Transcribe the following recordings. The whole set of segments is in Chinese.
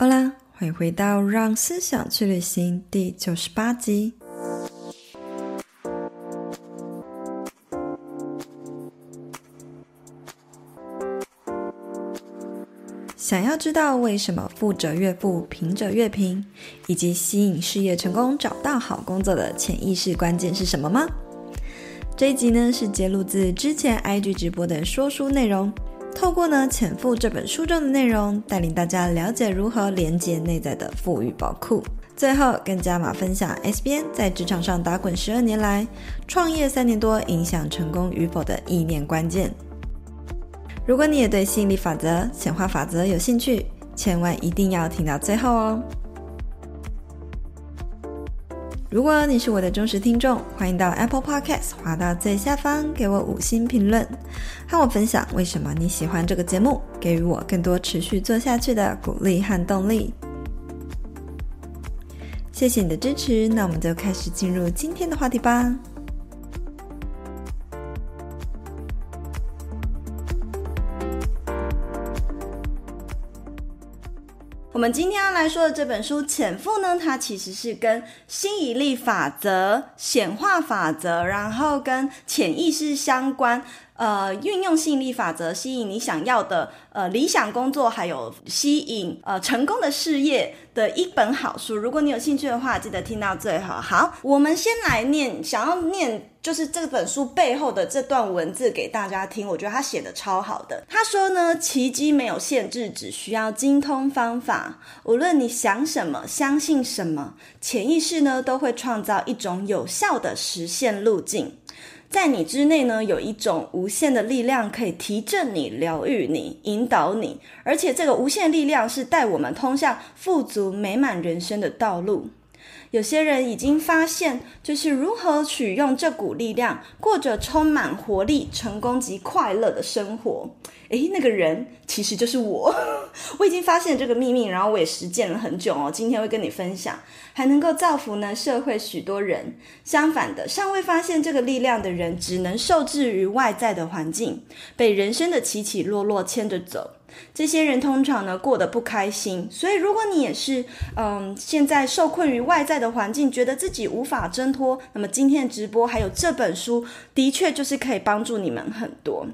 好啦，欢迎回到《让思想去旅行》第九十八集。想要知道为什么富者越富、贫者越贫，以及吸引事业成功、找到好工作的潜意识关键是什么吗？这一集呢是节录自之前 IG 直播的说书内容。透过呢《潜富》这本书中的内容，带领大家了解如何连接内在的富裕宝库。最后跟加码分享 S B N 在职场上打滚十二年来，创业三年多影响成功与否的意念关键。如果你也对吸引力法则、显化法则有兴趣，千万一定要听到最后哦。如果你是我的忠实听众，欢迎到 Apple Podcast 滑到最下方给我五星评论，和我分享为什么你喜欢这个节目，给予我更多持续做下去的鼓励和动力。谢谢你的支持，那我们就开始进入今天的话题吧。我们今天要来说的这本书《潜伏》呢，它其实是跟吸引力法则、显化法则，然后跟潜意识相关。呃，运用吸引力法则吸引你想要的呃理想工作，还有吸引呃成功的事业的一本好书。如果你有兴趣的话，记得听到最后。好，我们先来念，想要念就是这本书背后的这段文字给大家听。我觉得他写的超好的。他说呢，奇迹没有限制，只需要精通方法。无论你想什么，相信什么，潜意识呢都会创造一种有效的实现路径。在你之内呢，有一种无限的力量，可以提振你、疗愈你、引导你，而且这个无限力量是带我们通向富足美满人生的道路。有些人已经发现，就是如何取用这股力量，过着充满活力、成功及快乐的生活。诶，那个人其实就是我。我已经发现这个秘密，然后我也实践了很久哦。今天会跟你分享，还能够造福呢社会许多人。相反的，尚未发现这个力量的人，只能受制于外在的环境，被人生的起起落落牵着走。这些人通常呢过得不开心，所以如果你也是，嗯，现在受困于外在的环境，觉得自己无法挣脱，那么今天的直播还有这本书，的确就是可以帮助你们很多。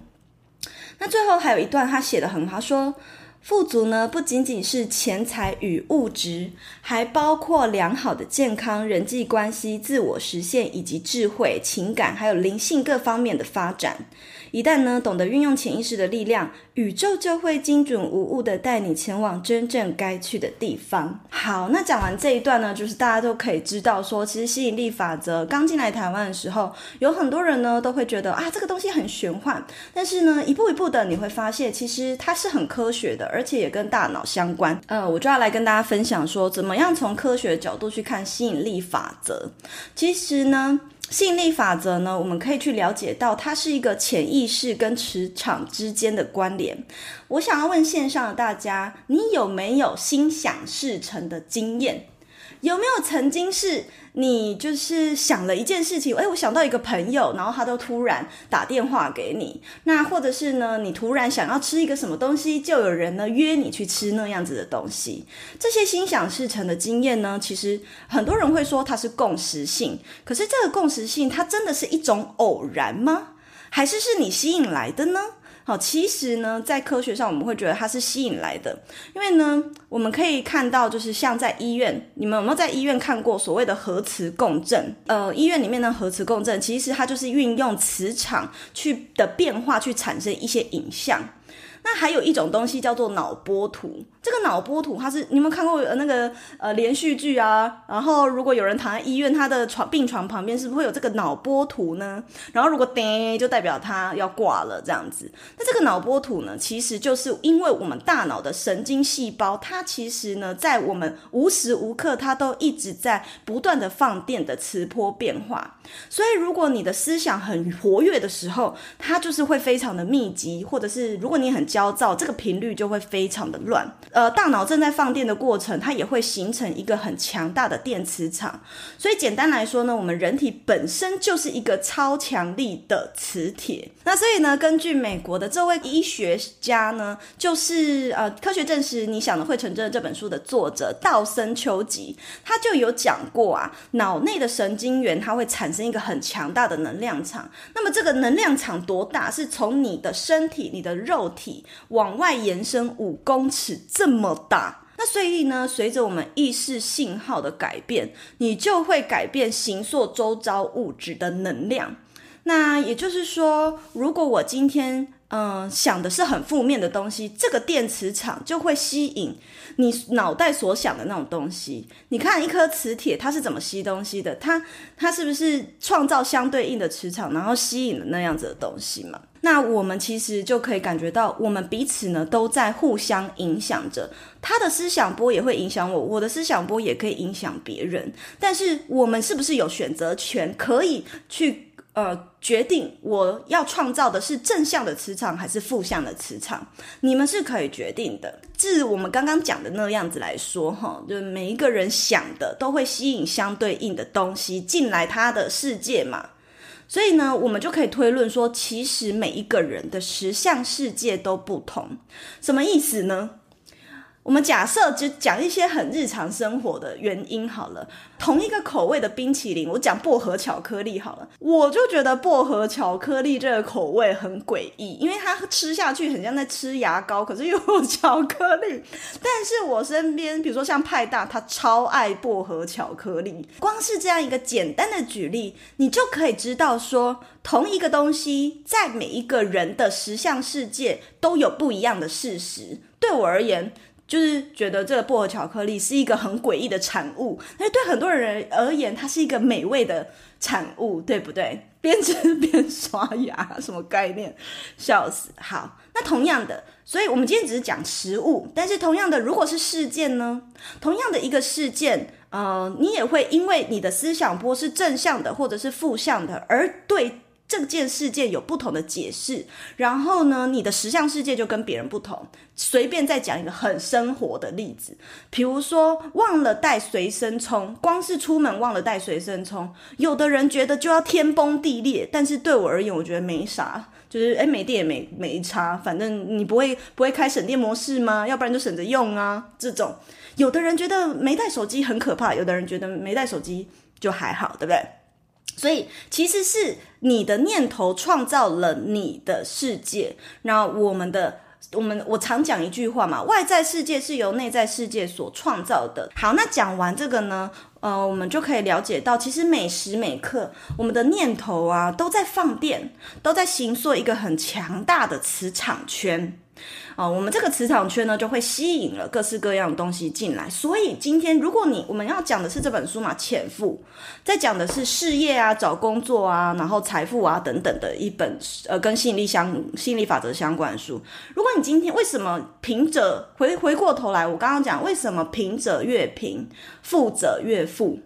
那最后还有一段他写得很好，说。富足呢，不仅仅是钱财与物质，还包括良好的健康、人际关系、自我实现以及智慧、情感，还有灵性各方面的发展。一旦呢懂得运用潜意识的力量，宇宙就会精准无误地带你前往真正该去的地方。好，那讲完这一段呢，就是大家都可以知道说，其实吸引力法则刚进来台湾的时候，有很多人呢都会觉得啊，这个东西很玄幻。但是呢，一步一步的你会发现，其实它是很科学的，而且也跟大脑相关。呃，我就要来跟大家分享说，怎么样从科学的角度去看吸引力法则。其实呢。吸引力法则呢，我们可以去了解到，它是一个潜意识跟磁场之间的关联。我想要问线上的大家，你有没有心想事成的经验？有没有曾经是你就是想了一件事情，诶，我想到一个朋友，然后他都突然打电话给你。那或者是呢，你突然想要吃一个什么东西，就有人呢约你去吃那样子的东西。这些心想事成的经验呢，其实很多人会说它是共识性。可是这个共识性，它真的是一种偶然吗？还是是你吸引来的呢？好，其实呢，在科学上我们会觉得它是吸引来的，因为呢，我们可以看到，就是像在医院，你们有没有在医院看过所谓的核磁共振？呃，医院里面的核磁共振，其实它就是运用磁场去的变化去产生一些影像。那还有一种东西叫做脑波图，这个脑波图它是你有看过那个呃连续剧啊？然后如果有人躺在医院，他的床病床旁边是不是会有这个脑波图呢？然后如果叮，就代表他要挂了这样子。那这个脑波图呢，其实就是因为我们大脑的神经细胞，它其实呢在我们无时无刻它都一直在不断的放电的磁波变化。所以如果你的思想很活跃的时候，它就是会非常的密集，或者是如果你很焦躁，这个频率就会非常的乱。呃，大脑正在放电的过程，它也会形成一个很强大的电磁场。所以简单来说呢，我们人体本身就是一个超强力的磁铁。那所以呢，根据美国的这位医学家呢，就是呃，科学证实你想的会成真的这本书的作者道森丘吉，他就有讲过啊，脑内的神经元它会产生一个很强大的能量场。那么这个能量场多大？是从你的身体、你的肉体往外延伸五公尺这么大。那所以呢，随着我们意识信号的改变，你就会改变形塑周遭物质的能量。那也就是说，如果我今天嗯、想的是很负面的东西，这个电磁场就会吸引你脑袋所想的那种东西。你看一颗磁铁，它是怎么吸东西的？它它是不是创造相对应的磁场，然后吸引了那样子的东西嘛？那我们其实就可以感觉到，我们彼此呢都在互相影响着。他的思想波也会影响我，我的思想波也可以影响别人。但是我们是不是有选择权，可以去？呃，决定我要创造的是正向的磁场还是负向的磁场，你们是可以决定的。自我们刚刚讲的那样子来说，哈，就是每一个人想的都会吸引相对应的东西进来他的世界嘛。所以呢，我们就可以推论说，其实每一个人的实相世界都不同。什么意思呢？我们假设就讲一些很日常生活的原因好了，同一个口味的冰淇淋，我讲薄荷巧克力好了，我就觉得薄荷巧克力这个口味很诡异，因为它吃下去很像在吃牙膏，可是又有巧克力。但是我身边，比如说像派大，他超爱薄荷巧克力。光是这样一个简单的举例，你就可以知道说，同一个东西在每一个人的实相世界都有不一样的事实。对我而言，就是觉得这个薄荷巧克力是一个很诡异的产物，但是对很多人而言，它是一个美味的产物，对不对？边吃边刷牙，什么概念？笑死！好，那同样的，所以我们今天只是讲食物，但是同样的，如果是事件呢？同样的一个事件，呃，你也会因为你的思想波是正向的或者是负向的，而对。这件事件有不同的解释，然后呢，你的实相世界就跟别人不同。随便再讲一个很生活的例子，比如说忘了带随身充，光是出门忘了带随身充，有的人觉得就要天崩地裂，但是对我而言，我觉得没啥，就是诶，没电也没没差，反正你不会不会开省电模式吗？要不然就省着用啊。这种，有的人觉得没带手机很可怕，有的人觉得没带手机就还好，对不对？所以其实是你的念头创造了你的世界。那我们的我们我常讲一句话嘛，外在世界是由内在世界所创造的。好，那讲完这个呢，呃，我们就可以了解到，其实每时每刻我们的念头啊都在放电，都在形塑一个很强大的磁场圈。哦，我们这个磁场圈呢，就会吸引了各式各样的东西进来。所以今天，如果你我们要讲的是这本书嘛，《潜伏》，在讲的是事业啊、找工作啊、然后财富啊等等的一本呃跟吸引力相吸引力法则相关的书。如果你今天为什么贫者回回过头来，我刚刚讲为什么贫者越贫，富者越富，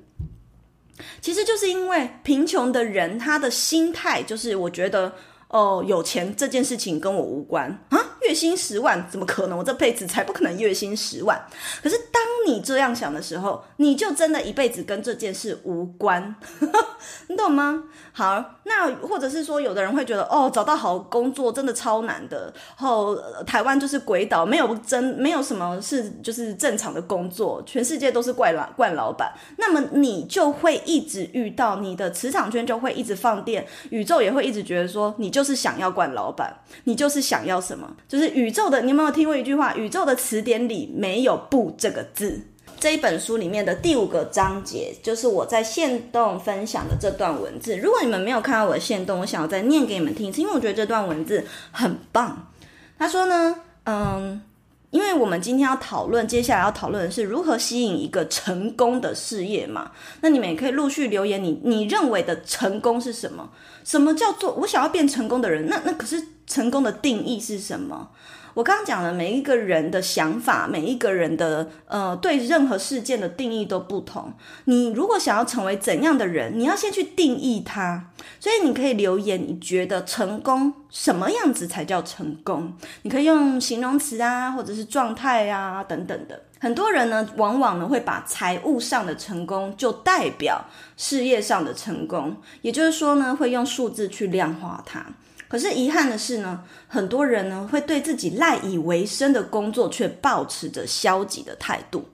其实就是因为贫穷的人他的心态就是我觉得。哦，有钱这件事情跟我无关啊！月薪十万怎么可能？我这辈子才不可能月薪十万。可是当你这样想的时候，你就真的一辈子跟这件事无关，你懂吗？好，那或者是说，有的人会觉得，哦，找到好工作真的超难的。后台湾就是鬼岛，没有真没有什么是就是正常的工作，全世界都是怪老怪老板。那么你就会一直遇到你的磁场圈就会一直放电，宇宙也会一直觉得说你就是想要怪老板，你就是想要什么，就是宇宙的。你有没有听过一句话？宇宙的词典里没有“不”这个字。这一本书里面的第五个章节，就是我在线动分享的这段文字。如果你们没有看到我的线动，我想要再念给你们听，是因为我觉得这段文字很棒。他说呢，嗯，因为我们今天要讨论，接下来要讨论的是如何吸引一个成功的事业嘛。那你们也可以陆续留言，你你认为的成功是什么？什么叫做我想要变成功的人？那那可是成功的定义是什么？我刚刚讲了，每一个人的想法，每一个人的呃，对任何事件的定义都不同。你如果想要成为怎样的人，你要先去定义它。所以你可以留言，你觉得成功什么样子才叫成功？你可以用形容词啊，或者是状态啊等等的。很多人呢，往往呢会把财务上的成功就代表事业上的成功，也就是说呢，会用数字去量化它。可是遗憾的是呢，很多人呢会对自己赖以为生的工作却抱持着消极的态度。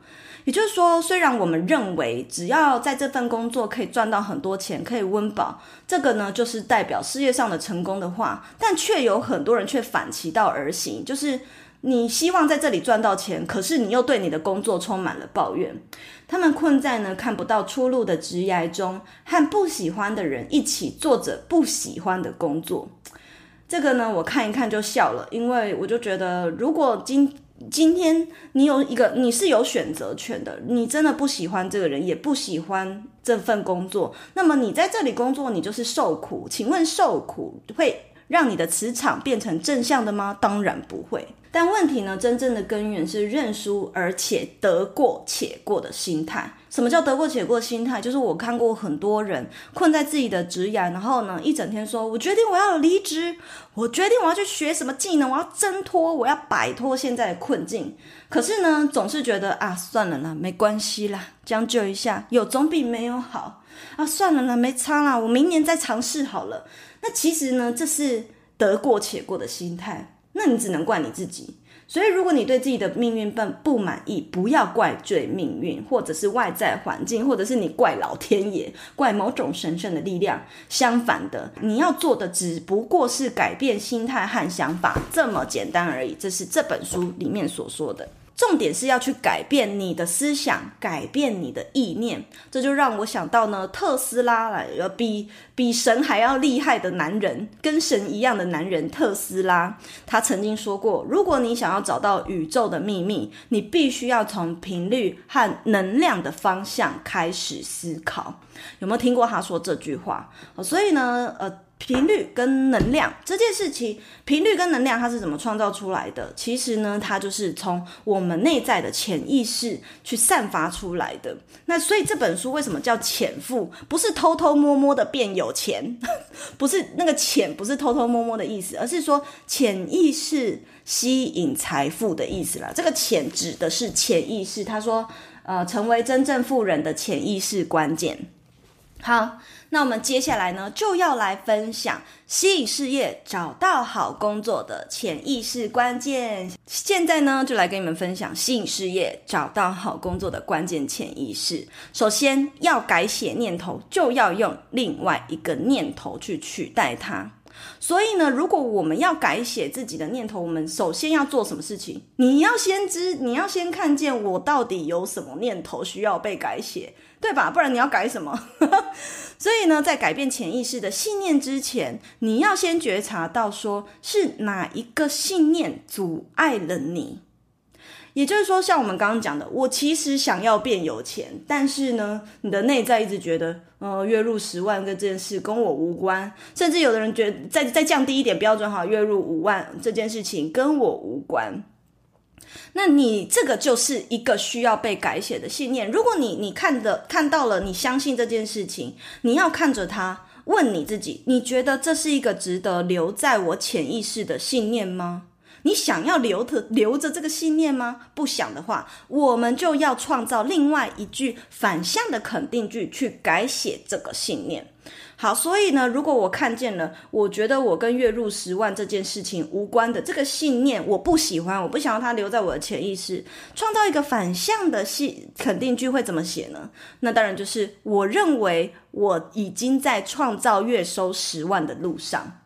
也就是说，虽然我们认为只要在这份工作可以赚到很多钱，可以温饱，这个呢就是代表事业上的成功的话，但却有很多人却反其道而行，就是你希望在这里赚到钱，可是你又对你的工作充满了抱怨。他们困在呢看不到出路的职涯中，和不喜欢的人一起做着不喜欢的工作。这个呢，我看一看就笑了，因为我就觉得，如果今今天你有一个，你是有选择权的，你真的不喜欢这个人，也不喜欢这份工作，那么你在这里工作，你就是受苦。请问受苦会让你的磁场变成正向的吗？当然不会。但问题呢，真正的根源是认输，而且得过且过的心态。什么叫得过且过心态？就是我看过很多人困在自己的职涯，然后呢，一整天说：“我决定我要离职，我决定我要去学什么技能，我要挣脱，我要摆脱现在的困境。”可是呢，总是觉得啊，算了啦，没关系啦，将就一下，有总比没有好啊。算了啦，没差啦，我明年再尝试好了。那其实呢，这是得过且过的心态。那你只能怪你自己。所以，如果你对自己的命运不不满意，不要怪罪命运，或者是外在环境，或者是你怪老天爷，怪某种神圣的力量。相反的，你要做的只不过是改变心态和想法，这么简单而已。这是这本书里面所说的。重点是要去改变你的思想，改变你的意念。这就让我想到呢，特斯拉来了，比比神还要厉害的男人，跟神一样的男人特斯拉。他曾经说过，如果你想要找到宇宙的秘密，你必须要从频率和能量的方向开始思考。有没有听过他说这句话？所以呢，呃。频率跟能量这件事情，频率跟能量它是怎么创造出来的？其实呢，它就是从我们内在的潜意识去散发出来的。那所以这本书为什么叫潜富？不是偷偷摸摸的变有钱，不是那个潜，不是偷偷摸摸的意思，而是说潜意识吸引财富的意思啦。这个潜指的是潜意识。他说，呃，成为真正富人的潜意识关键。好。那我们接下来呢，就要来分享吸引事业、找到好工作的潜意识关键。现在呢，就来跟你们分享吸引事业、找到好工作的关键潜意识。首先要改写念头，就要用另外一个念头去取代它。所以呢，如果我们要改写自己的念头，我们首先要做什么事情？你要先知，你要先看见我到底有什么念头需要被改写。对吧？不然你要改什么？所以呢，在改变潜意识的信念之前，你要先觉察到，说是哪一个信念阻碍了你。也就是说，像我们刚刚讲的，我其实想要变有钱，但是呢，你的内在一直觉得，呃，月入十万跟这件事跟我无关，甚至有的人觉得，再再降低一点标准，哈，月入五万这件事情跟我无关。那你这个就是一个需要被改写的信念。如果你你看的看到了，你相信这件事情，你要看着它，问你自己：你觉得这是一个值得留在我潜意识的信念吗？你想要留着留着这个信念吗？不想的话，我们就要创造另外一句反向的肯定句去改写这个信念。好，所以呢，如果我看见了，我觉得我跟月入十万这件事情无关的这个信念，我不喜欢，我不想要它留在我的潜意识。创造一个反向的信肯定句会怎么写呢？那当然就是我认为我已经在创造月收十万的路上。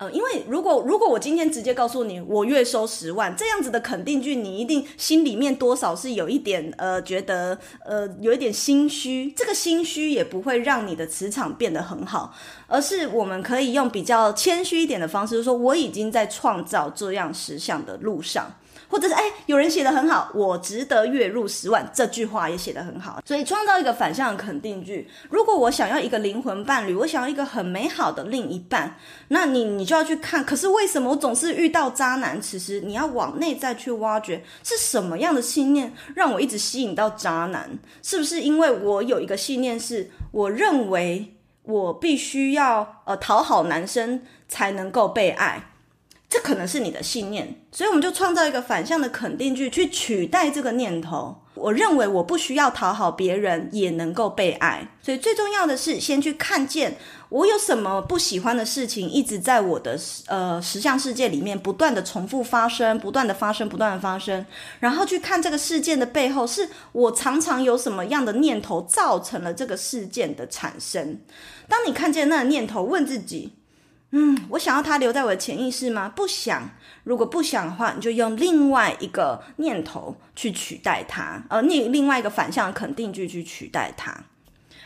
呃，因为如果如果我今天直接告诉你我月收十万这样子的肯定句，你一定心里面多少是有一点呃觉得呃有一点心虚，这个心虚也不会让你的磁场变得很好，而是我们可以用比较谦虚一点的方式，就说我已经在创造这样实相的路上。或者是哎，有人写的很好，我值得月入十万，这句话也写得很好。所以创造一个反向肯定句。如果我想要一个灵魂伴侣，我想要一个很美好的另一半，那你你就要去看，可是为什么我总是遇到渣男？其实你要往内在去挖掘，是什么样的信念让我一直吸引到渣男？是不是因为我有一个信念是，我认为我必须要呃讨好男生才能够被爱？这可能是你的信念，所以我们就创造一个反向的肯定句去取代这个念头。我认为我不需要讨好别人也能够被爱，所以最重要的是先去看见我有什么不喜欢的事情一直在我的呃实相世界里面不断的重复发生，不断的发生，不断的发生，然后去看这个事件的背后是我常常有什么样的念头造成了这个事件的产生。当你看见那个念头，问自己。嗯，我想要他留在我的潜意识吗？不想。如果不想的话，你就用另外一个念头去取代它，呃，另另外一个反向肯定句去取代它。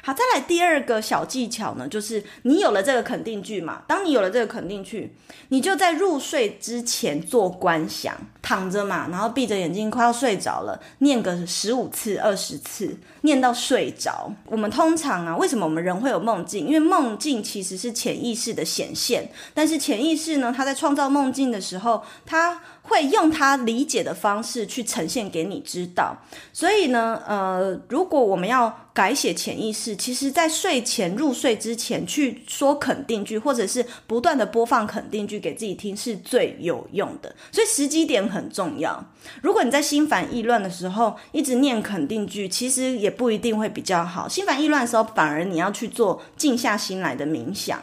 好，再来第二个小技巧呢，就是你有了这个肯定句嘛，当你有了这个肯定句，你就在入睡之前做观想，躺着嘛，然后闭着眼睛，快要睡着了，念个十五次、二十次，念到睡着。我们通常啊，为什么我们人会有梦境？因为梦境其实是潜意识的显现，但是潜意识呢，它在创造梦境的时候，它会用他理解的方式去呈现给你知道，所以呢，呃，如果我们要改写潜意识，其实在睡前入睡之前去说肯定句，或者是不断的播放肯定句给自己听，是最有用的。所以时机点很重要。如果你在心烦意乱的时候一直念肯定句，其实也不一定会比较好。心烦意乱的时候，反而你要去做静下心来的冥想，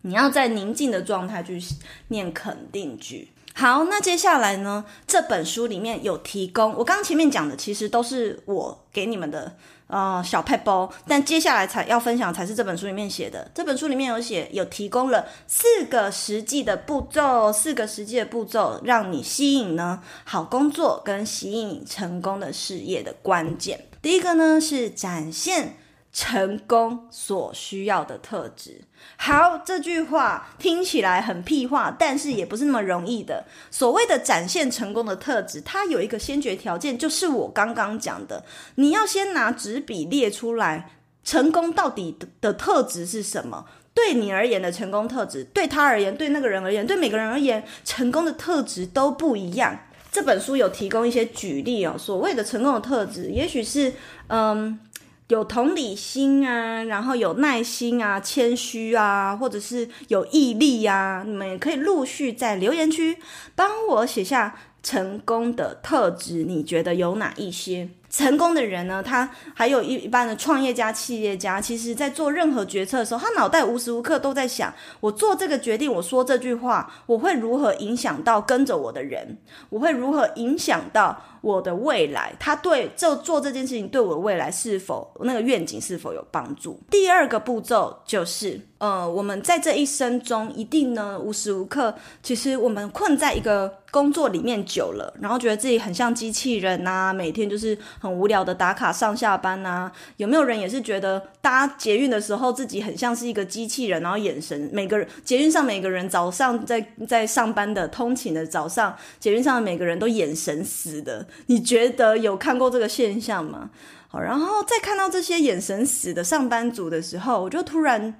你要在宁静的状态去念肯定句。好，那接下来呢？这本书里面有提供，我刚刚前面讲的其实都是我给你们的呃小撇步，但接下来才要分享才是这本书里面写的。这本书里面有写，有提供了四个实际的步骤，四个实际的步骤，让你吸引呢好工作跟吸引成功的事业的关键。第一个呢是展现。成功所需要的特质。好，这句话听起来很屁话，但是也不是那么容易的。所谓的展现成功的特质，它有一个先决条件，就是我刚刚讲的，你要先拿纸笔列出来，成功到底的特质是什么？对你而言的成功特质，对他而言，对那个人而言，对每个人而言，成功的特质都不一样。这本书有提供一些举例哦。所谓的成功的特质，也许是嗯。有同理心啊，然后有耐心啊，谦虚啊，或者是有毅力呀，你们也可以陆续在留言区帮我写下成功的特质，你觉得有哪一些？成功的人呢，他还有一一般的创业家、企业家，其实在做任何决策的时候，他脑袋无时无刻都在想：我做这个决定，我说这句话，我会如何影响到跟着我的人？我会如何影响到我的未来？他对这做这件事情对我的未来是否那个愿景是否有帮助？第二个步骤就是。呃，我们在这一生中，一定呢无时无刻，其实我们困在一个工作里面久了，然后觉得自己很像机器人呐，每天就是很无聊的打卡上下班呐。有没有人也是觉得搭捷运的时候，自己很像是一个机器人，然后眼神每个人捷运上每个人早上在在上班的通勤的早上，捷运上的每个人都眼神死的？你觉得有看过这个现象吗？好，然后再看到这些眼神死的上班族的时候，我就突然。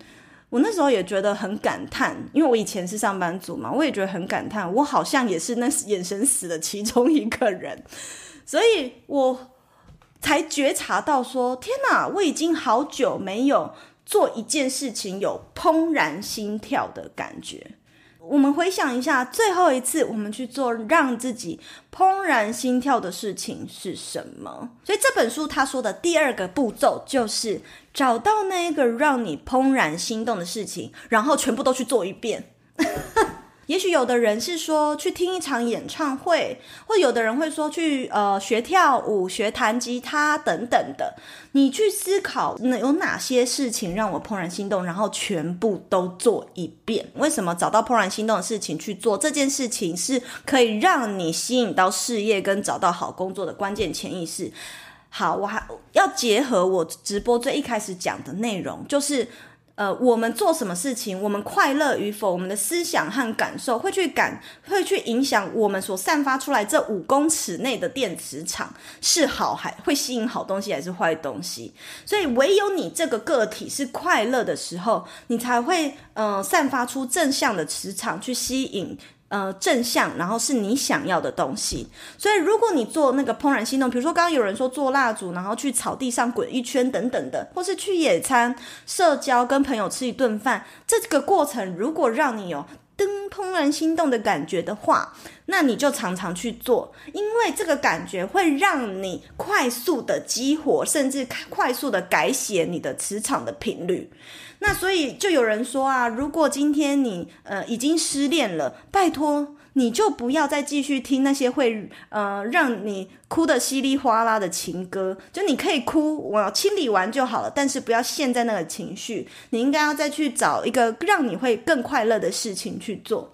我那时候也觉得很感叹，因为我以前是上班族嘛，我也觉得很感叹，我好像也是那眼神死的其中一个人，所以我才觉察到说，天哪，我已经好久没有做一件事情有怦然心跳的感觉。我们回想一下，最后一次我们去做让自己怦然心跳的事情是什么？所以这本书他说的第二个步骤就是找到那一个让你怦然心动的事情，然后全部都去做一遍。也许有的人是说去听一场演唱会，或有的人会说去呃学跳舞、学弹吉他等等的。你去思考，那有哪些事情让我怦然心动，然后全部都做一遍。为什么找到怦然心动的事情去做这件事情，是可以让你吸引到事业跟找到好工作的关键潜意识？好，我还要结合我直播最一开始讲的内容，就是。呃，我们做什么事情，我们快乐与否，我们的思想和感受会去感，会去影响我们所散发出来这五公尺内的电磁场是好还会吸引好东西还是坏东西。所以，唯有你这个个体是快乐的时候，你才会呃散发出正向的磁场去吸引。呃，正向，然后是你想要的东西。所以，如果你做那个怦然心动，比如说刚刚有人说做蜡烛，然后去草地上滚一圈等等的，或是去野餐、社交、跟朋友吃一顿饭，这个过程如果让你有噔怦然心动的感觉的话，那你就常常去做，因为这个感觉会让你快速的激活，甚至快速的改写你的磁场的频率。那所以就有人说啊，如果今天你呃已经失恋了，拜托你就不要再继续听那些会呃让你哭得稀里哗啦的情歌。就你可以哭，我清理完就好了，但是不要陷在那个情绪。你应该要再去找一个让你会更快乐的事情去做。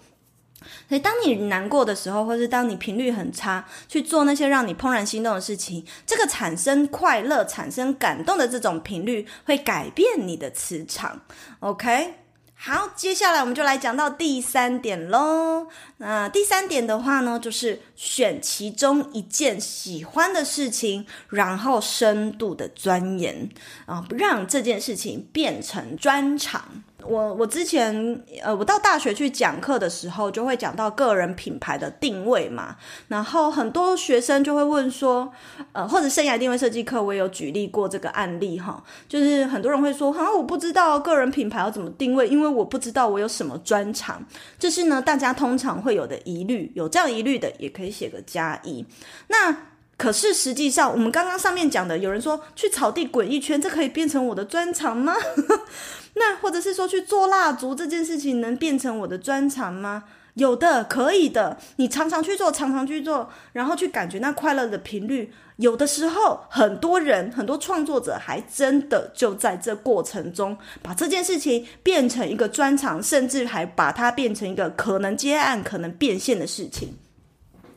所以，当你难过的时候，或是当你频率很差，去做那些让你怦然心动的事情，这个产生快乐、产生感动的这种频率，会改变你的磁场。OK，好，接下来我们就来讲到第三点喽。那第三点的话呢，就是选其中一件喜欢的事情，然后深度的钻研啊，让这件事情变成专长。我我之前呃，我到大学去讲课的时候，就会讲到个人品牌的定位嘛。然后很多学生就会问说，呃，或者生涯定位设计课，我也有举例过这个案例哈。就是很多人会说，啊，我不知道个人品牌要怎么定位，因为我不知道我有什么专长。这是呢，大家通常会有的疑虑，有这样疑虑的也可以写个加一。那可是实际上，我们刚刚上面讲的，有人说去草地滚一圈，这可以变成我的专长吗？那或者是说去做蜡烛这件事情能变成我的专长吗？有的，可以的。你常常去做，常常去做，然后去感觉那快乐的频率。有的时候，很多人、很多创作者还真的就在这过程中把这件事情变成一个专长，甚至还把它变成一个可能接案、可能变现的事情。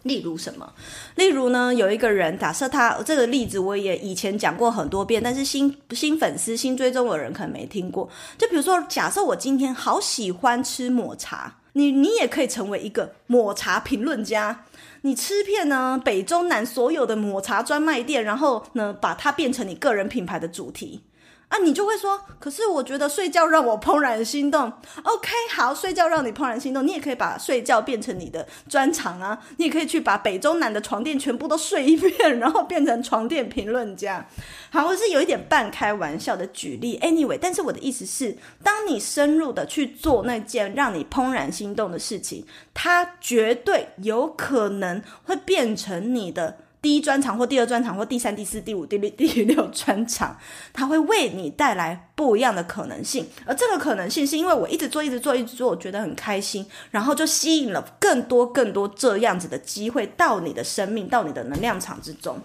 例如什么？例如呢，有一个人，假设他这个例子我也以前讲过很多遍，但是新新粉丝、新追踪的人可能没听过。就比如说，假设我今天好喜欢吃抹茶，你你也可以成为一个抹茶评论家。你吃遍呢北中南所有的抹茶专卖店，然后呢把它变成你个人品牌的主题。啊，你就会说，可是我觉得睡觉让我怦然心动。OK，好，睡觉让你怦然心动，你也可以把睡觉变成你的专长啊。你也可以去把北中南的床垫全部都睡一遍，然后变成床垫评论家。好，我是有一点半开玩笑的举例。Anyway，但是我的意思是，当你深入的去做那件让你怦然心动的事情，它绝对有可能会变成你的。第一专长或第二专长或第三、第四、第五、第六、第六专长，它会为你带来不一样的可能性。而这个可能性是因为我一直做、一直做、一直做，我觉得很开心，然后就吸引了更多、更多这样子的机会到你的生命、到你的能量场之中。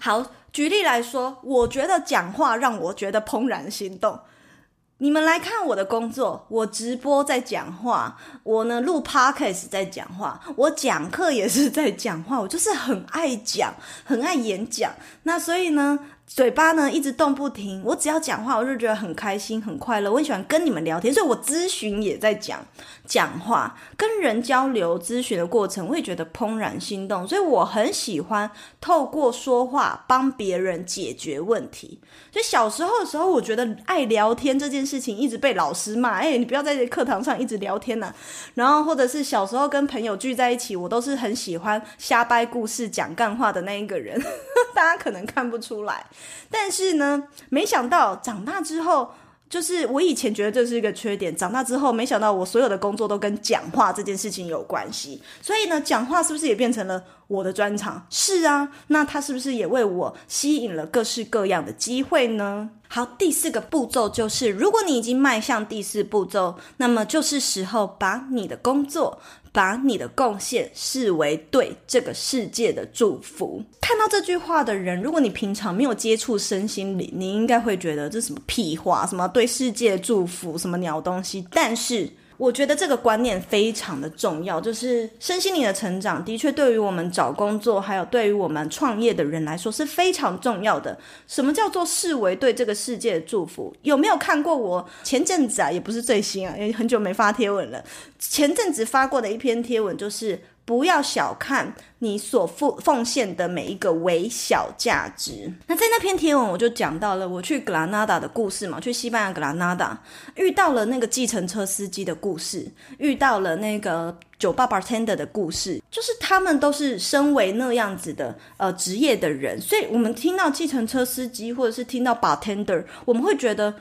好，举例来说，我觉得讲话让我觉得怦然心动。你们来看我的工作，我直播在讲话，我呢录 podcast 在讲话，我讲课也是在讲话，我就是很爱讲，很爱演讲。那所以呢，嘴巴呢一直动不停，我只要讲话，我就觉得很开心、很快乐。我很喜欢跟你们聊天，所以我咨询也在讲讲话，跟人交流、咨询的过程，我也觉得怦然心动。所以我很喜欢透过说话帮别人解决问题。所以小时候的时候，我觉得爱聊天这件事情一直被老师骂，哎，你不要在这课堂上一直聊天呐。然后或者是小时候跟朋友聚在一起，我都是很喜欢瞎掰故事、讲干话的那一个人。大家可能看不出来。但是呢，没想到长大之后，就是我以前觉得这是一个缺点，长大之后没想到我所有的工作都跟讲话这件事情有关系。所以呢，讲话是不是也变成了我的专长？是啊，那它是不是也为我吸引了各式各样的机会呢？好，第四个步骤就是，如果你已经迈向第四步骤，那么就是时候把你的工作。把你的贡献视为对这个世界的祝福。看到这句话的人，如果你平常没有接触身心灵，你应该会觉得这什么屁话，什么对世界祝福，什么鸟东西。但是我觉得这个观念非常的重要，就是身心灵的成长，的确对于我们找工作，还有对于我们创业的人来说是非常重要的。什么叫做视为对这个世界的祝福？有没有看过我前阵子啊，也不是最新啊，因为很久没发贴文了。前阵子发过的一篇贴文就是。不要小看你所奉奉献的每一个微小价值。那在那篇贴文，我就讲到了我去格拉纳达的故事嘛，去西班牙格拉纳达遇到了那个计程车司机的故事，遇到了那个酒吧 bartender 的故事，就是他们都是身为那样子的呃职业的人，所以我们听到计程车司机或者是听到 bartender，我们会觉得。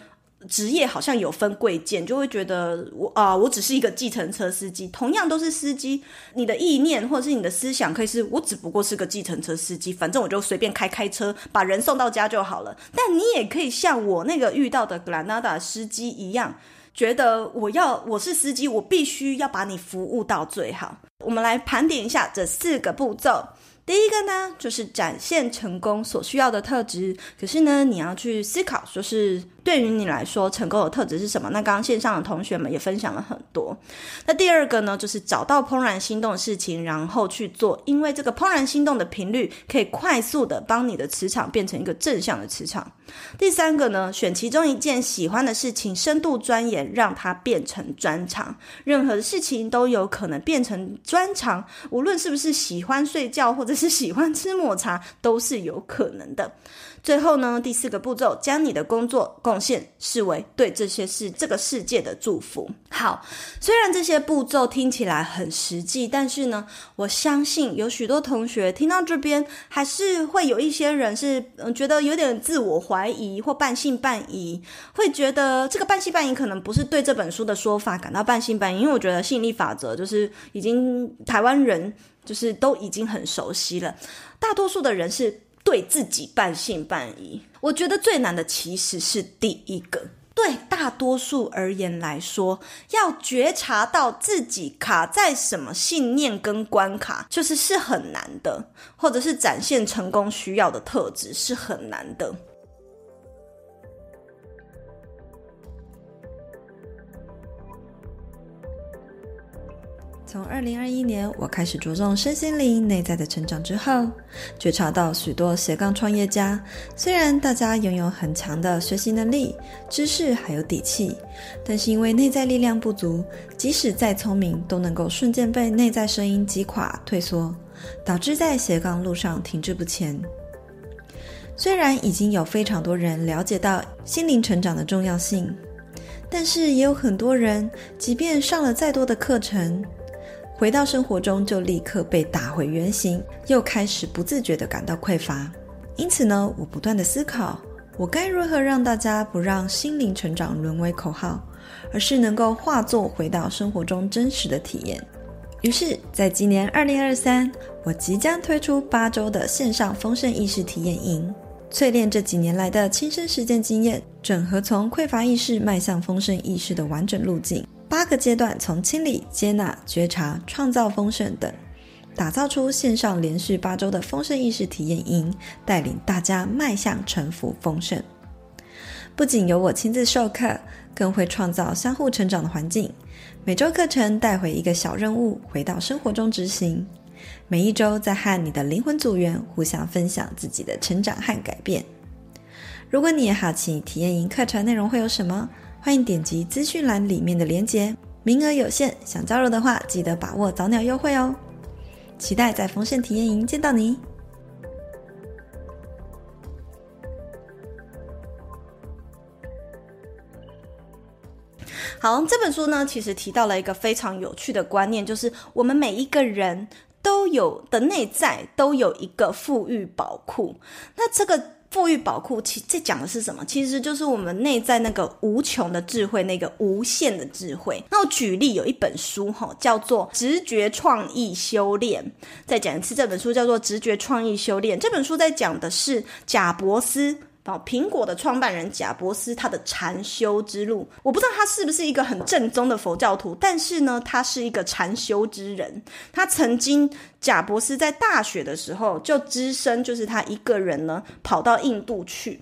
职业好像有分贵贱，就会觉得我啊、我只是一个计程车司机。同样都是司机，你的意念或者是你的思想，可以是我只不过是个计程车司机，反正我就随便开开车，把人送到家就好了。但你也可以像我那个遇到的格兰纳达司机一样，觉得我要我是司机，我必须要把你服务到最好。我们来盘点一下这四个步骤。第一个呢，就是展现成功所需要的特质。可是呢，你要去思考，就是。对于你来说，成功的特质是什么？那刚刚线上的同学们也分享了很多。那第二个呢，就是找到怦然心动的事情，然后去做，因为这个怦然心动的频率可以快速的帮你的磁场变成一个正向的磁场。第三个呢，选其中一件喜欢的事情，深度钻研，让它变成专长。任何事情都有可能变成专长，无论是不是喜欢睡觉，或者是喜欢吃抹茶，都是有可能的。最后呢，第四个步骤，将你的工作贡献视为对这些事、这个世界的祝福。好，虽然这些步骤听起来很实际，但是呢，我相信有许多同学听到这边，还是会有一些人是嗯觉得有点自我怀疑或半信半疑，会觉得这个半信半疑可能不是对这本书的说法感到半信半疑，因为我觉得吸引力法则就是已经台湾人就是都已经很熟悉了，大多数的人是。对自己半信半疑，我觉得最难的其实是第一个。对大多数而言来说，要觉察到自己卡在什么信念跟关卡，就是是很难的，或者是展现成功需要的特质是很难的。从二零二一年，我开始着重身心灵内在的成长之后，觉察到许多斜杠创业家，虽然大家拥有很强的学习能力、知识还有底气，但是因为内在力量不足，即使再聪明，都能够瞬间被内在声音击垮、退缩，导致在斜杠路上停滞不前。虽然已经有非常多人了解到心灵成长的重要性，但是也有很多人，即便上了再多的课程，回到生活中，就立刻被打回原形，又开始不自觉地感到匮乏。因此呢，我不断地思考，我该如何让大家不让心灵成长沦为口号，而是能够化作回到生活中真实的体验。于是，在今年二零二三，我即将推出八周的线上丰盛意识体验营，淬炼这几年来的亲身实践经验，整合从匮乏意识迈向丰盛意识的完整路径。八个阶段，从清理、接纳、觉察、创造丰盛等，打造出线上连续八周的丰盛意识体验营，带领大家迈向沉浮丰盛。不仅由我亲自授课，更会创造相互成长的环境。每周课程带回一个小任务，回到生活中执行。每一周再和你的灵魂组员互相分享自己的成长和改变。如果你也好奇体验营课程内容会有什么？欢迎点击资讯栏里面的链接，名额有限，想加入的话记得把握早鸟优惠哦！期待在丰盛体验营见到你。好，这本书呢，其实提到了一个非常有趣的观念，就是我们每一个人都有的内在都有一个富裕宝库，那这个。富裕宝库，其这讲的是什么？其实就是我们内在那个无穷的智慧，那个无限的智慧。那我举例，有一本书哈，叫做《直觉创意修炼》。再讲一次，这本书叫做《直觉创意修炼》。这本书在讲的是贾伯斯。哦，苹果的创办人贾伯斯，他的禅修之路，我不知道他是不是一个很正宗的佛教徒，但是呢，他是一个禅修之人。他曾经，贾伯斯在大学的时候就只身，就是他一个人呢跑到印度去。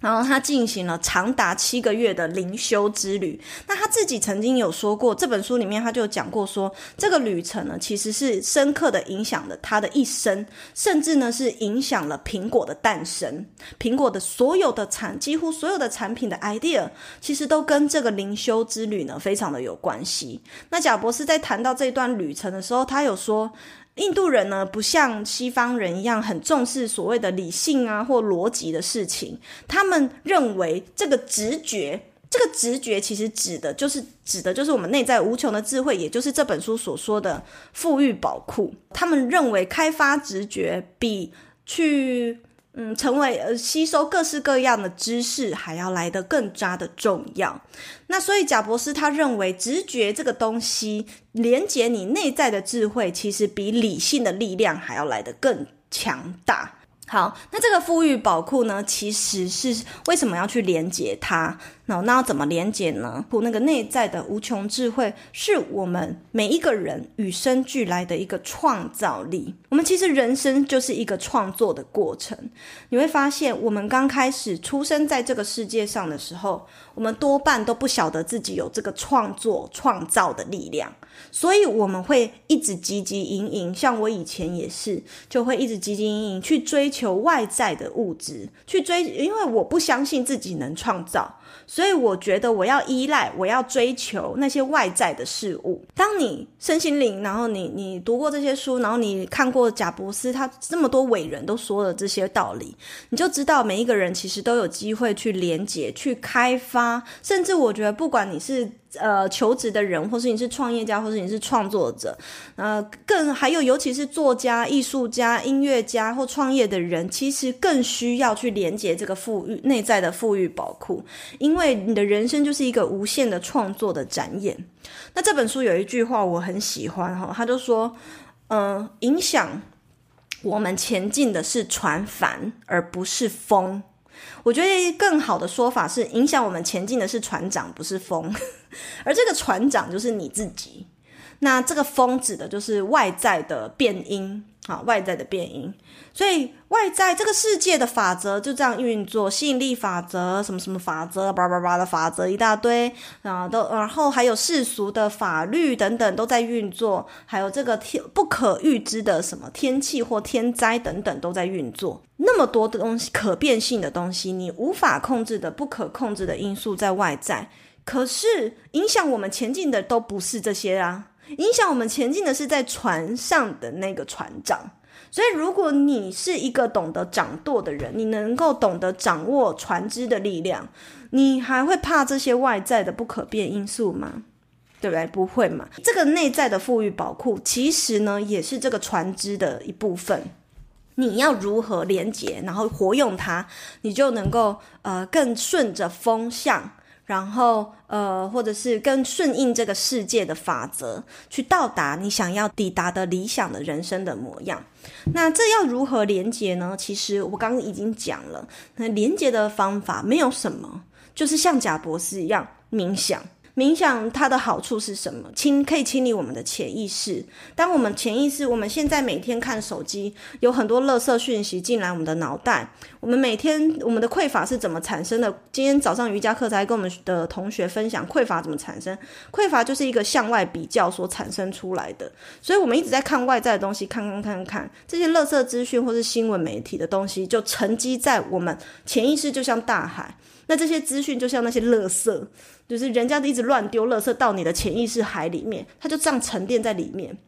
然后他进行了长达七个月的灵修之旅。那他自己曾经有说过，这本书里面他就讲过说，这个旅程呢，其实是深刻的影响了他的一生，甚至呢是影响了苹果的诞生。苹果的所有的产，几乎所有的产品的 idea，其实都跟这个灵修之旅呢非常的有关系。那贾博士在谈到这段旅程的时候，他有说。印度人呢，不像西方人一样很重视所谓的理性啊或逻辑的事情。他们认为这个直觉，这个直觉其实指的就是指的就是我们内在无穷的智慧，也就是这本书所说的富裕宝库。他们认为开发直觉比去。嗯，成为呃吸收各式各样的知识还要来得更加的重要。那所以贾博士他认为，直觉这个东西连接你内在的智慧，其实比理性的力量还要来得更强大。好，那这个富裕宝库呢，其实是为什么要去连接它？那那要怎么连接呢？那个内在的无穷智慧，是我们每一个人与生俱来的一个创造力。我们其实人生就是一个创作的过程。你会发现，我们刚开始出生在这个世界上的时候，我们多半都不晓得自己有这个创作、创造的力量。所以我们会一直汲汲营营，像我以前也是，就会一直汲汲营营去追求外在的物质，去追，因为我不相信自己能创造，所以我觉得我要依赖，我要追求那些外在的事物。当你身心灵，然后你你读过这些书，然后你看过贾伯斯他这么多伟人都说了这些道理，你就知道每一个人其实都有机会去连接、去开发，甚至我觉得不管你是。呃，求职的人，或是你是创业家，或是你是创作者，呃，更还有，尤其是作家、艺术家、音乐家或创业的人，其实更需要去连接这个富裕内在的富裕宝库，因为你的人生就是一个无限的创作的展演。那这本书有一句话我很喜欢哈，他就说，嗯、影响我们前进的是船帆，而不是风。我觉得更好的说法是，影响我们前进的是船长，不是风，而这个船长就是你自己。那这个风指的就是外在的变音。好，外在的变因，所以外在这个世界的法则就这样运作，吸引力法则，什么什么法则，叭叭叭的法则一大堆啊，都然后还有世俗的法律等等都在运作，还有这个天不可预知的什么天气或天灾等等都在运作，那么多的东西，可变性的东西，你无法控制的不可控制的因素在外在，可是影响我们前进的都不是这些啊。影响我们前进的是在船上的那个船长，所以如果你是一个懂得掌舵的人，你能够懂得掌握船只的力量，你还会怕这些外在的不可变因素吗？对不对？不会嘛。这个内在的富裕宝库，其实呢，也是这个船只的一部分。你要如何连接，然后活用它，你就能够呃更顺着风向。然后，呃，或者是更顺应这个世界的法则，去到达你想要抵达的理想的人生的模样。那这要如何连接呢？其实我刚刚已经讲了，那连接的方法没有什么，就是像贾博士一样冥想。冥想它的好处是什么？清可以清理我们的潜意识。当我们潜意识，我们现在每天看手机，有很多垃圾讯息进来我们的脑袋。我们每天我们的匮乏是怎么产生的？今天早上瑜伽课才跟我们的同学分享匮乏怎么产生。匮乏就是一个向外比较所产生出来的。所以我们一直在看外在的东西，看看看看这些垃圾资讯或是新闻媒体的东西，就沉积在我们潜意识，就像大海。那这些资讯就像那些垃圾，就是人家的一直乱丢垃圾到你的潜意识海里面，它就这样沉淀在里面。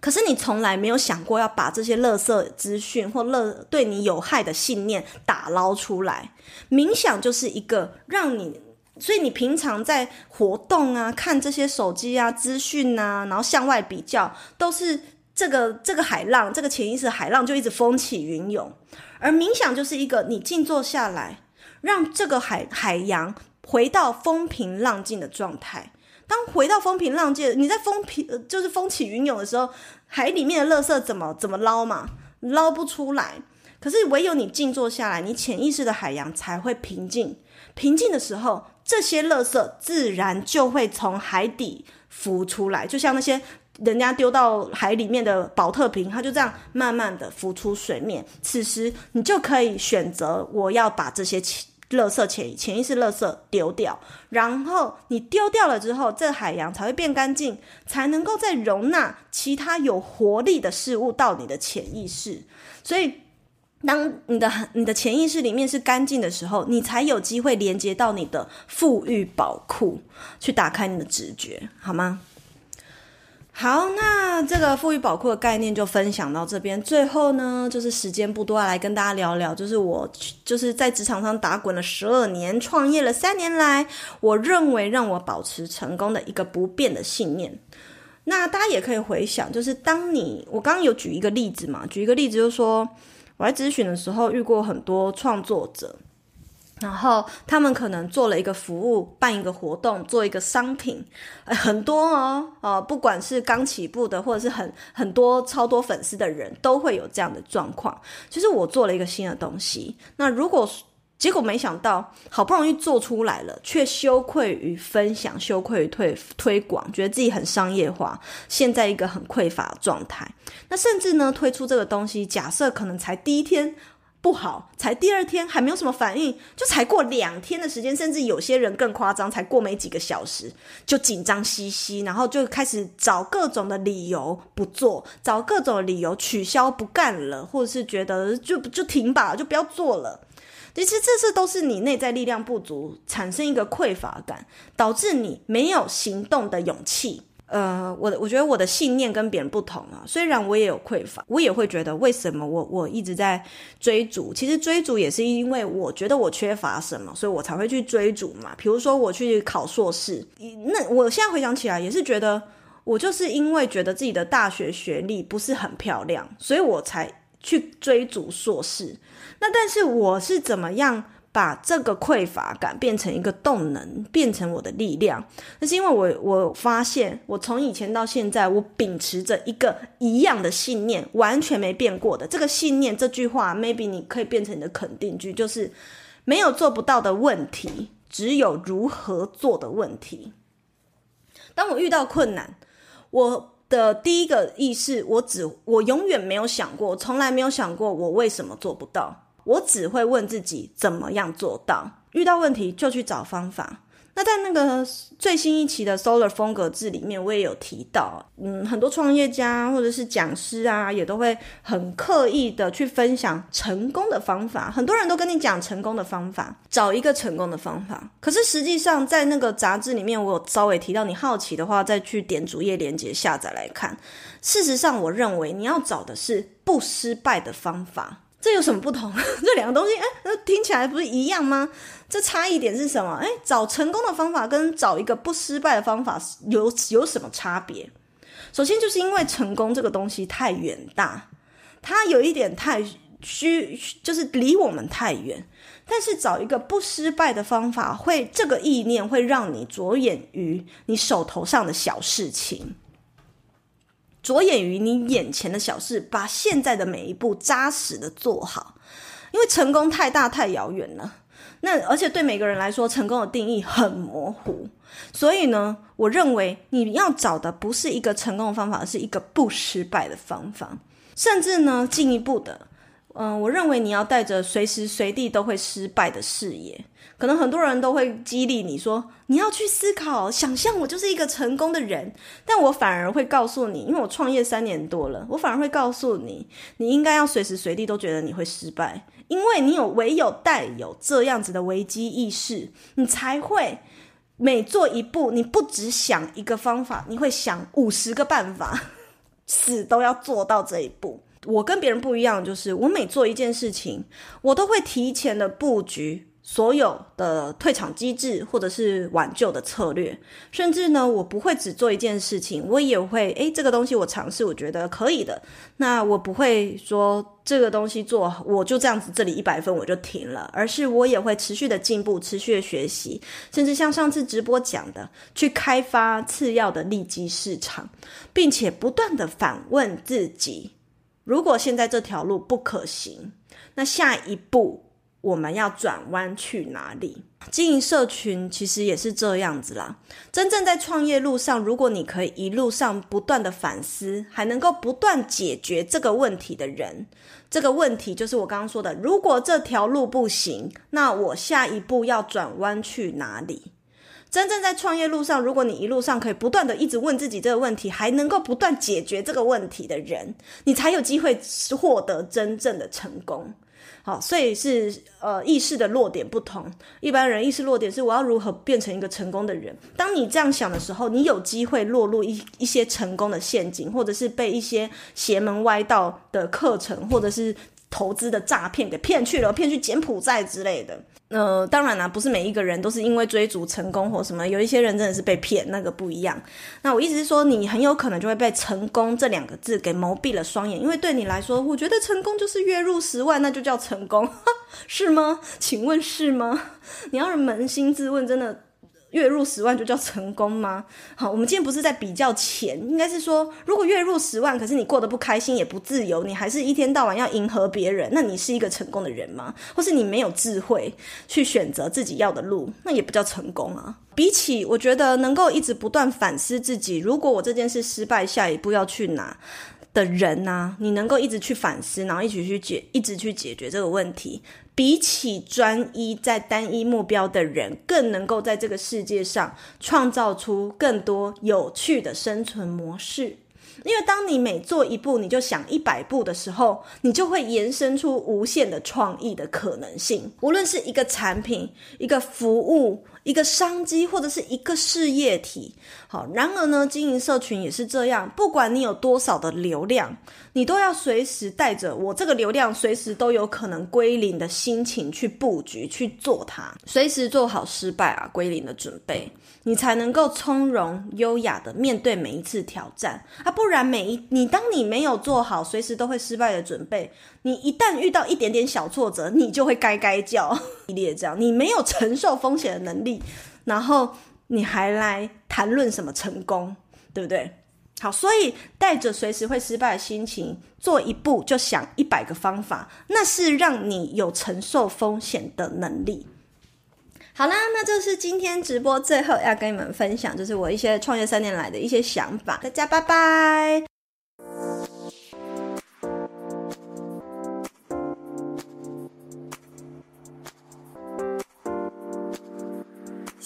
可是你从来没有想过要把这些垃圾资讯或垃对你有害的信念打捞出来。冥想就是一个让你，所以你平常在活动啊、看这些手机啊、资讯啊，然后向外比较，都是这个这个海浪，这个潜意识海浪就一直风起云涌。而冥想就是一个你静坐下来。让这个海海洋回到风平浪静的状态。当回到风平浪静，你在风平就是风起云涌的时候，海里面的垃圾怎么怎么捞嘛？捞不出来。可是唯有你静坐下来，你潜意识的海洋才会平静。平静的时候，这些垃圾自然就会从海底浮出来，就像那些人家丢到海里面的宝特瓶，它就这样慢慢的浮出水面。此时，你就可以选择，我要把这些垃圾潜潜意识垃圾丢掉，然后你丢掉了之后，这海洋才会变干净，才能够再容纳其他有活力的事物到你的潜意识。所以，当你的你的潜意识里面是干净的时候，你才有机会连接到你的富裕宝库，去打开你的直觉，好吗？好，那这个富裕宝库的概念就分享到这边。最后呢，就是时间不多，来跟大家聊聊，就是我就是在职场上打滚了十二年，创业了三年来，我认为让我保持成功的一个不变的信念。那大家也可以回想，就是当你我刚刚有举一个例子嘛，举一个例子就是说，我在咨询的时候遇过很多创作者。然后他们可能做了一个服务，办一个活动，做一个商品，很多哦，呃，不管是刚起步的，或者是很很多超多粉丝的人，都会有这样的状况。就是我做了一个新的东西，那如果结果没想到，好不容易做出来了，却羞愧于分享，羞愧于推推广，觉得自己很商业化，现在一个很匮乏的状态。那甚至呢，推出这个东西，假设可能才第一天。不好，才第二天还没有什么反应，就才过两天的时间，甚至有些人更夸张，才过没几个小时就紧张兮兮，然后就开始找各种的理由不做，找各种理由取消不干了，或者是觉得就就停吧，就不要做了。其实这次都是你内在力量不足，产生一个匮乏感，导致你没有行动的勇气。呃，我我觉得我的信念跟别人不同啊。虽然我也有匮乏，我也会觉得为什么我我一直在追逐。其实追逐也是因为我觉得我缺乏什么，所以我才会去追逐嘛。比如说我去考硕士，那我现在回想起来也是觉得我就是因为觉得自己的大学学历不是很漂亮，所以我才去追逐硕士。那但是我是怎么样？把这个匮乏感变成一个动能，变成我的力量。那是因为我我发现，我从以前到现在，我秉持着一个一样的信念，完全没变过的这个信念。这句话，maybe 你可以变成你的肯定句，就是没有做不到的问题，只有如何做的问题。当我遇到困难，我的第一个意识，我只我永远没有想过，从来没有想过我为什么做不到。我只会问自己怎么样做到，遇到问题就去找方法。那在那个最新一期的 Solar 风格志里面，我也有提到，嗯，很多创业家或者是讲师啊，也都会很刻意的去分享成功的方法。很多人都跟你讲成功的方法，找一个成功的方法。可是实际上，在那个杂志里面，我有稍微提到，你好奇的话，再去点主页链接下载来看。事实上，我认为你要找的是不失败的方法。这有什么不同？这两个东西，哎，那听起来不是一样吗？这差异点是什么？哎，找成功的方法跟找一个不失败的方法有有什么差别？首先，就是因为成功这个东西太远大，它有一点太虚，就是离我们太远。但是找一个不失败的方法，会这个意念会让你着眼于你手头上的小事情。着眼于你眼前的小事，把现在的每一步扎实的做好，因为成功太大太遥远了。那而且对每个人来说，成功的定义很模糊。所以呢，我认为你要找的不是一个成功的方法，是一个不失败的方法。甚至呢，进一步的，嗯、我认为你要带着随时随地都会失败的视野。可能很多人都会激励你说，你要去思考，想象我就是一个成功的人。但我反而会告诉你，因为我创业三年多了，我反而会告诉你，你应该要随时随地都觉得你会失败，因为你有唯有带有这样子的危机意识，你才会每做一步，你不只想一个方法，你会想五十个办法，死都要做到这一步。我跟别人不一样，就是我每做一件事情，我都会提前的布局。所有的退场机制，或者是挽救的策略，甚至呢，我不会只做一件事情，我也会，诶，这个东西我尝试，我觉得可以的。那我不会说这个东西做，我就这样子，这里一百分我就停了，而是我也会持续的进步，持续的学习，甚至像上次直播讲的，去开发次要的利基市场，并且不断的反问自己：如果现在这条路不可行，那下一步。我们要转弯去哪里？经营社群其实也是这样子啦。真正在创业路上，如果你可以一路上不断的反思，还能够不断解决这个问题的人，这个问题就是我刚刚说的，如果这条路不行，那我下一步要转弯去哪里？真正在创业路上，如果你一路上可以不断的一直问自己这个问题，还能够不断解决这个问题的人，你才有机会获得真正的成功。好，所以是呃意识的落点不同。一般人意识落点是我要如何变成一个成功的人。当你这样想的时候，你有机会落入一一些成功的陷阱，或者是被一些邪门歪道的课程，或者是投资的诈骗给骗去了，骗去柬埔寨之类的。呃，当然啦，不是每一个人都是因为追逐成功或什么，有一些人真的是被骗，那个不一样。那我意思是说，你很有可能就会被“成功”这两个字给蒙蔽了双眼，因为对你来说，我觉得成功就是月入十万，那就叫成功，是吗？请问是吗？你要是扪心自问，真的。月入十万就叫成功吗？好，我们今天不是在比较钱，应该是说，如果月入十万，可是你过得不开心也不自由，你还是一天到晚要迎合别人，那你是一个成功的人吗？或是你没有智慧去选择自己要的路，那也不叫成功啊。比起我觉得能够一直不断反思自己，如果我这件事失败，下一步要去哪？的人呐、你能够一直去反思，然后一起去解，一直去解决这个问题，比起专一在单一目标的人，更能够在这个世界上创造出更多有趣的生存模式。因为当你每做一步，你就想一百步的时候，你就会延伸出无限的创意的可能性。无论是一个产品、一个服务、一个商机，或者是一个事业体。好，然而呢，经营社群也是这样。不管你有多少的流量，你都要随时带着我这个流量随时都有可能归零的心情去布局去做它，随时做好失败啊归零的准备。你才能够从容优雅的面对每一次挑战啊，不然每一你当你没有做好随时都会失败的准备，你一旦遇到一点点小挫折，你就会该该叫 一列这样，你没有承受风险的能力，然后你还来谈论什么成功，对不对？好，所以带着随时会失败的心情，做一步就想一百个方法，那是让你有承受风险的能力。好啦，那就是今天直播最后要跟你们分享，就是我一些创业三年来的一些想法。大家拜拜！